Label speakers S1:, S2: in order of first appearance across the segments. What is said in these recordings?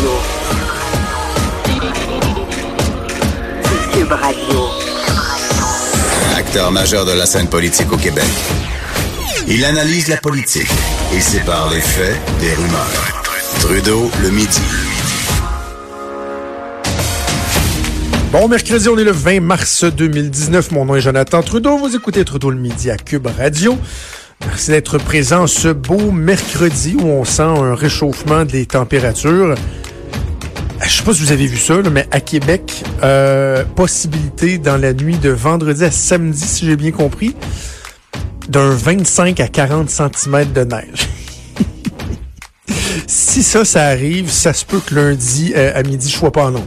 S1: Radio. Cube Radio.
S2: Acteur majeur de la scène politique au Québec. Il analyse la politique et sépare les faits des rumeurs. Trudeau le midi.
S3: Bon mercredi, on est le 20 mars 2019. Mon nom est Jonathan Trudeau. Vous écoutez Trudeau le midi à Cube Radio. Merci d'être présent ce beau mercredi où on sent un réchauffement des températures. Je sais pas si vous avez vu ça, mais à Québec, euh, possibilité dans la nuit de vendredi à samedi, si j'ai bien compris, d'un 25 à 40 cm de neige. si ça, ça arrive, ça se peut que lundi euh, à midi, je sois pas en onde.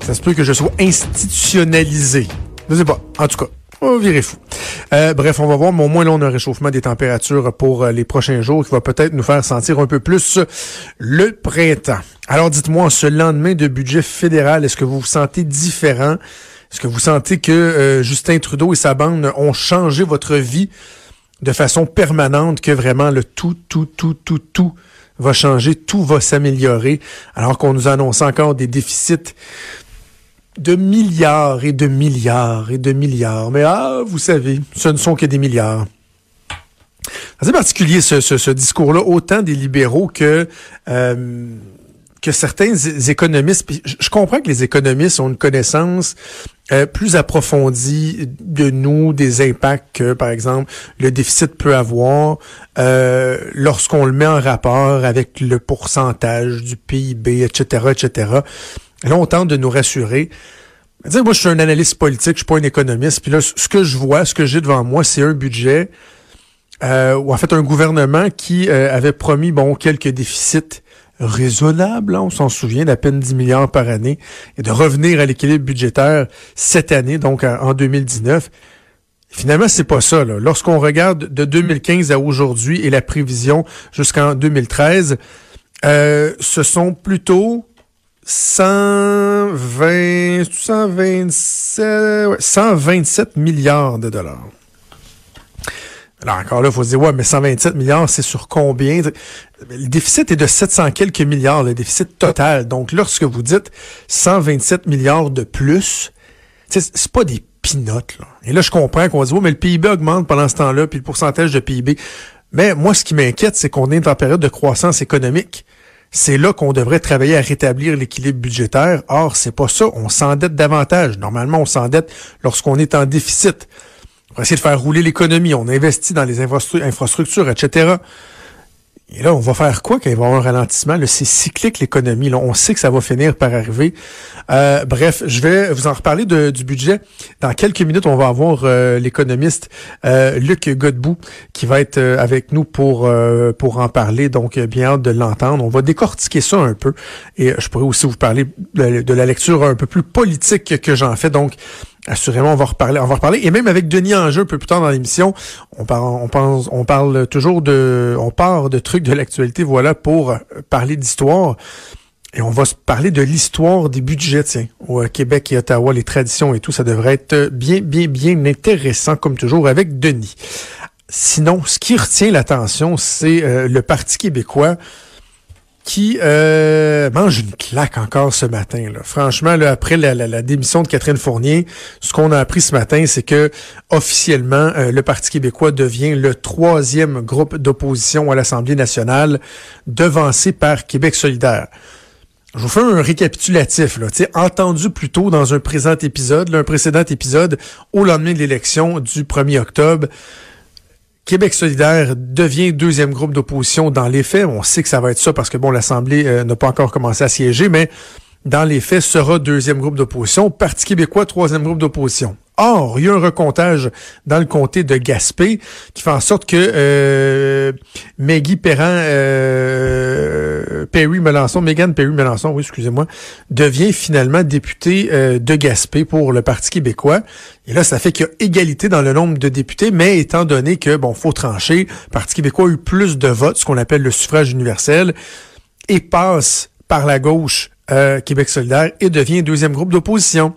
S3: Ça se peut que je sois institutionnalisé. Je sais pas. En tout cas, on va virer fou. Euh, bref, on va voir, mais au moins là, on a un réchauffement des températures pour euh, les prochains jours qui va peut-être nous faire sentir un peu plus le printemps. Alors dites-moi, ce lendemain de budget fédéral, est-ce que vous vous sentez différent? Est-ce que vous sentez que euh, Justin Trudeau et sa bande ont changé votre vie de façon permanente, que vraiment le tout, tout, tout, tout, tout va changer, tout va s'améliorer, alors qu'on nous annonce encore des déficits de milliards et de milliards et de milliards. Mais ah, vous savez, ce ne sont que des milliards. C'est particulier ce, ce, discours-là, autant des libéraux que euh, que certains économistes. Je comprends que les économistes ont une connaissance euh, plus approfondie de nous, des impacts que, par exemple, le déficit peut avoir euh, lorsqu'on le met en rapport avec le pourcentage du PIB, etc., etc. Et là, on tente de nous rassurer. moi, je suis un analyste politique, je suis pas un économiste. Puis là, ce que je vois, ce que j'ai devant moi, c'est un budget euh, ou en fait un gouvernement qui euh, avait promis bon quelques déficits raisonnables, hein, on s'en souvient, d'à peine 10 milliards par année, et de revenir à l'équilibre budgétaire cette année, donc en 2019. Finalement, c'est pas ça. Lorsqu'on regarde de 2015 à aujourd'hui et la prévision jusqu'en 2013, euh, ce sont plutôt 120, 127, 127 milliards de dollars. Alors encore là, il faut se dire, ouais, mais 127 milliards, c'est sur combien? Le déficit est de 700 quelques milliards, le déficit total. Donc, lorsque vous dites 127 milliards de plus, c'est pas des pinottes. Là. Et là, je comprends qu'on va dire, mais le PIB augmente pendant ce temps-là, puis le pourcentage de PIB. Mais moi, ce qui m'inquiète, c'est qu'on est en période de croissance économique c'est là qu'on devrait travailler à rétablir l'équilibre budgétaire. Or, c'est pas ça. On s'endette davantage. Normalement, on s'endette lorsqu'on est en déficit. On va essayer de faire rouler l'économie. On investit dans les infrastructures, etc. Et là, on va faire quoi quand il va y avoir un ralentissement? C'est cyclique l'économie. On sait que ça va finir par arriver. Euh, bref, je vais vous en reparler du budget. Dans quelques minutes, on va avoir euh, l'économiste euh, Luc Godbout qui va être avec nous pour pour en parler. Donc, bien hâte de l'entendre. On va décortiquer ça un peu. Et je pourrais aussi vous parler de la lecture un peu plus politique que j'en fais. Donc, Assurément, on va reparler, on va reparler. Et même avec Denis Angeux, un peu plus tard dans l'émission, on parle, on pense, on parle toujours de, on part de trucs de l'actualité, voilà, pour parler d'histoire. Et on va se parler de l'histoire des budgets, tiens, au Québec et Ottawa, les traditions et tout. Ça devrait être bien, bien, bien intéressant, comme toujours, avec Denis. Sinon, ce qui retient l'attention, c'est euh, le Parti québécois qui euh, mange une claque encore ce matin. Là. Franchement, là, après la, démission de Catherine Fournier, ce qu'on a appris ce matin, c'est que officiellement, euh, le Parti québécois devient le troisième groupe d'opposition à l'Assemblée nationale, devancé par Québec solidaire. Je vous fais un récapitulatif, là, entendu plus tôt dans un présent épisode, là, un précédent épisode, au lendemain de l'élection du 1er octobre. Québec solidaire devient deuxième groupe d'opposition dans les faits. On sait que ça va être ça parce que bon, l'Assemblée euh, n'a pas encore commencé à siéger, mais dans les faits, sera deuxième groupe d'opposition. Parti québécois, troisième groupe d'opposition. Or, il y a un recomptage dans le comté de Gaspé qui fait en sorte que euh, Maggie Perrin, euh, Perry Melançon, Megan Perry Melançon, oui, excusez-moi, devient finalement député euh, de Gaspé pour le Parti québécois. Et là, ça fait qu'il y a égalité dans le nombre de députés, mais étant donné que, bon, faut trancher, le Parti québécois a eu plus de votes, ce qu'on appelle le suffrage universel, et passe par la gauche euh, Québec solidaire et devient deuxième groupe d'opposition.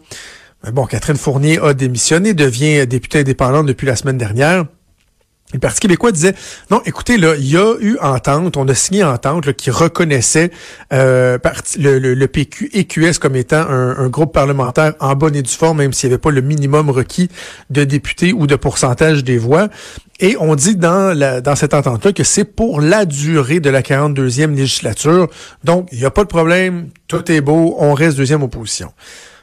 S3: Bon, Catherine Fournier a démissionné, devient députée indépendante depuis la semaine dernière. Le Parti québécois disait non, écoutez, là, il y a eu entente, on a signé entente là, qui reconnaissait euh, le, le, PQ et QS comme étant un, groupe parlementaire en bonne et due forme, même s'il n'y avait pas le minimum requis de députés ou de pourcentage des voix. Et on dit dans, la, dans cette entente-là que c'est pour la durée de la 42e législature. Donc, il n'y a pas de problème, tout est beau, on reste deuxième opposition.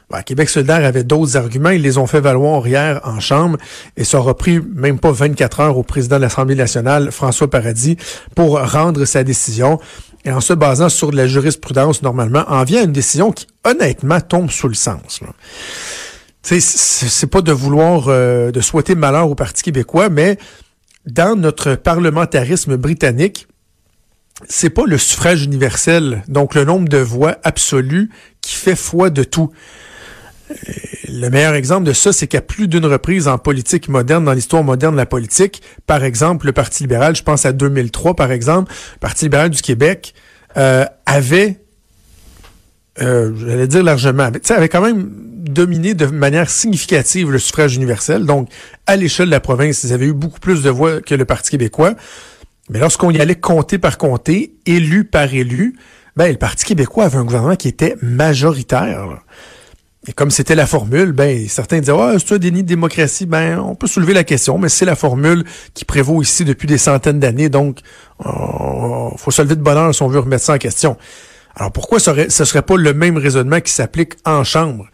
S3: Ben, Québec solidaire avait d'autres arguments. Ils les ont fait valoir hier en Chambre et ça aura pris même pas 24 heures au président de l'Assemblée nationale, François Paradis, pour rendre sa décision. Et en se basant sur de la jurisprudence, normalement, en vient une décision qui, honnêtement, tombe sous le sens. C'est pas de vouloir, euh, de souhaiter malheur au Parti québécois, mais dans notre parlementarisme britannique, c'est pas le suffrage universel, donc le nombre de voix absolues, qui fait foi de tout. Le meilleur exemple de ça, c'est qu'à plus d'une reprise en politique moderne, dans l'histoire moderne de la politique, par exemple, le Parti libéral, je pense à 2003, par exemple, le Parti libéral du Québec euh, avait, euh, j'allais dire largement, mais avait quand même dominé de manière significative le suffrage universel. Donc, à l'échelle de la province, ils avaient eu beaucoup plus de voix que le Parti québécois. Mais lorsqu'on y allait compter par comté, élu par élu, ben, le Parti québécois avait un gouvernement qui était majoritaire. Et comme c'était la formule, ben certains disaient ah, c'est un déni de démocratie. Ben on peut soulever la question, mais c'est la formule qui prévaut ici depuis des centaines d'années, donc oh, faut se lever de bonheur si on veut remettre ça en question. Alors pourquoi ce ce serait pas le même raisonnement qui s'applique en chambre?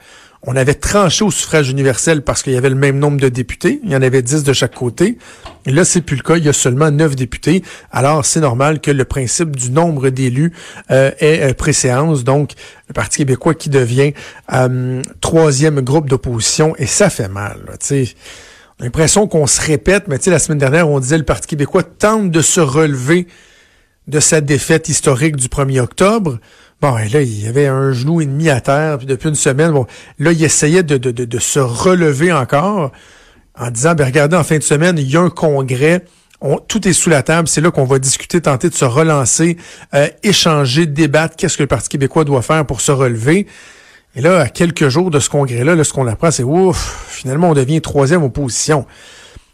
S3: On avait tranché au suffrage universel parce qu'il y avait le même nombre de députés. Il y en avait 10 de chaque côté. Et là, c'est plus le cas. Il y a seulement 9 députés. Alors, c'est normal que le principe du nombre d'élus euh, ait euh, préséance. Donc, le Parti québécois qui devient euh, troisième groupe d'opposition. Et ça fait mal. Tu on a l'impression qu'on se répète. Mais tu la semaine dernière, on disait le Parti québécois tente de se relever de sa défaite historique du 1er octobre. Bon, là, il y avait un genou et demi à terre, puis depuis une semaine, bon, là, il essayait de, de, de, se relever encore en disant, ben regardez, en fin de semaine, il y a un congrès, on, tout est sous la table, c'est là qu'on va discuter, tenter de se relancer, euh, échanger, débattre, qu'est-ce que le Parti québécois doit faire pour se relever. Et là, à quelques jours de ce congrès-là, là, ce qu'on apprend, c'est ouf, finalement, on devient troisième opposition.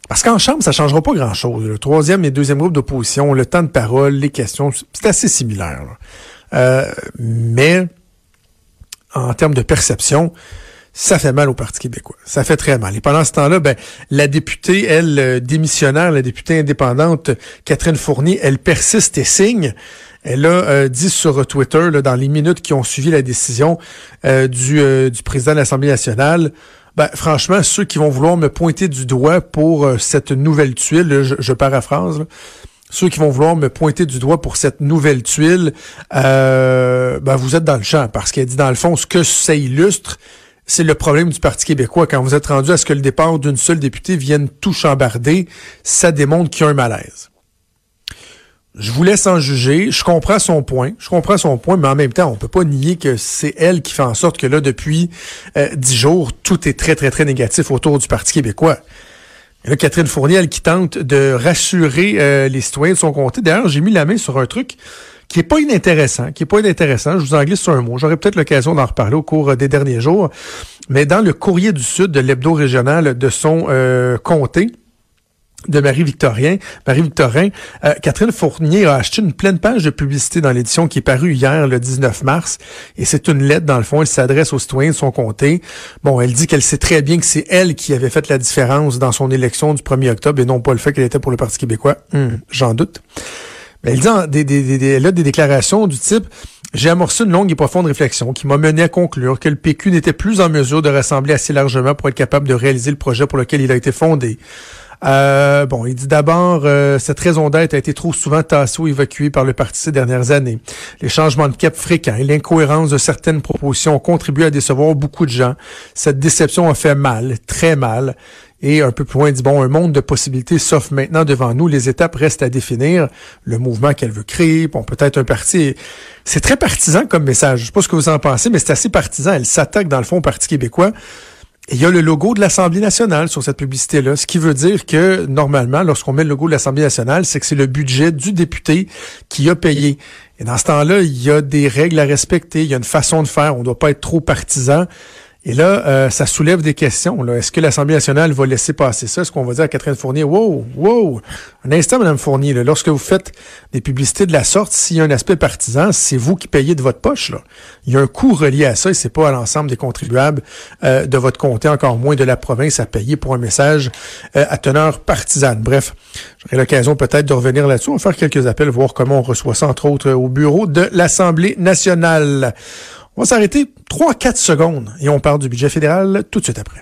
S3: Parce qu'en Chambre, ça changera pas grand-chose. Le troisième et deuxième groupe d'opposition, le temps de parole, les questions, c'est assez similaire. Mais en termes de perception, ça fait mal au Parti québécois. Ça fait très mal. Et pendant ce temps-là, ben, la députée, elle, euh, démissionnaire, la députée indépendante, Catherine Fournier, elle persiste et signe. Elle a euh, dit sur Twitter, là, dans les minutes qui ont suivi la décision du, président de l'Assemblée nationale, ben, franchement, ceux qui vont vouloir me pointer du doigt pour cette nouvelle tuile, je, je, paraphrase, ceux qui vont vouloir me pointer du doigt pour cette nouvelle tuile, euh, ben vous êtes dans le champ. Parce qu'elle dit, dans le fond, ce que ça illustre, c'est le problème du Parti québécois. Quand vous êtes rendu à ce que le départ d'une seule députée vienne tout chambarder, ça démontre qu'il y a un malaise. Je vous laisse en juger. Je comprends son point. Je comprends son point, mais en même temps, on peut pas nier que c'est elle qui fait en sorte que là, depuis euh, dix jours, tout est très, très, très négatif autour du Parti québécois. Là, Catherine Fournier, qui tente de rassurer euh, les citoyens de son comté. D'ailleurs, j'ai mis la main sur un truc qui est pas inintéressant, qui est pas inintéressant. Je vous en glisse sur un mot. J'aurai peut-être l'occasion d'en reparler au cours des derniers jours. Mais dans le courrier du Sud de l'hebdo régional de son euh, comté, de Marie-Victorien, Marie-Victorin, euh, Catherine Fournier a acheté une pleine page de publicité dans l'édition qui est parue hier, le 19 mars, et c'est une lettre, dans le fond, elle s'adresse aux citoyens de son comté. Bon, elle dit qu'elle sait très bien que c'est elle qui avait fait la différence dans son élection du 1er octobre, et non pas le fait qu'elle était pour le Parti québécois. Hum, j'en doute. Mais elle dit elle a des déclarations du type j'ai amorcé une longue et profonde réflexion qui m'a mené à conclure que le PQ n'était plus en mesure de rassembler assez largement pour être capable de réaliser le projet pour lequel il a été fondé. Euh, bon, il dit d'abord, euh, cette raison d'être a été trop souvent tassée ou évacuée par le parti ces dernières années. Les changements de cap fréquents et l'incohérence de certaines propositions ont contribué à décevoir beaucoup de gens. Cette déception a fait mal, très mal. Et un peu plus loin, il dit, bon, un monde de possibilités s'offre maintenant devant nous. Les étapes restent à définir. Le mouvement qu'elle veut créer, bon, peut-être un parti. C'est très partisan comme message. Je sais pas ce que vous en pensez, mais c'est assez partisan. Elle s'attaque, dans le fond, au Parti québécois il y a le logo de l'Assemblée nationale sur cette publicité-là, ce qui veut dire que normalement, lorsqu'on met le logo de l'Assemblée nationale, c'est que c'est le budget du député qui a payé. Et dans ce temps-là, il y a des règles à respecter, il y a une façon de faire, on ne doit pas être trop partisan. Et là, euh, ça soulève des questions. Est-ce que l'Assemblée nationale va laisser passer ça? Est-ce qu'on va dire à Catherine Fournier, wow, wow, un instant, Madame Fournier, lorsque vous faites des publicités de la sorte, s'il y a un aspect partisan, c'est vous qui payez de votre poche. Là. Il y a un coût relié à ça et c'est pas à l'ensemble des contribuables euh, de votre comté, encore moins de la province, à payer pour un message euh, à teneur partisane. Bref, j'aurai l'occasion peut-être de revenir là-dessus. On va faire quelques appels, voir comment on reçoit ça, entre autres, au bureau de l'Assemblée nationale. On va s'arrêter 3-4 secondes et on parle du budget fédéral tout de suite après.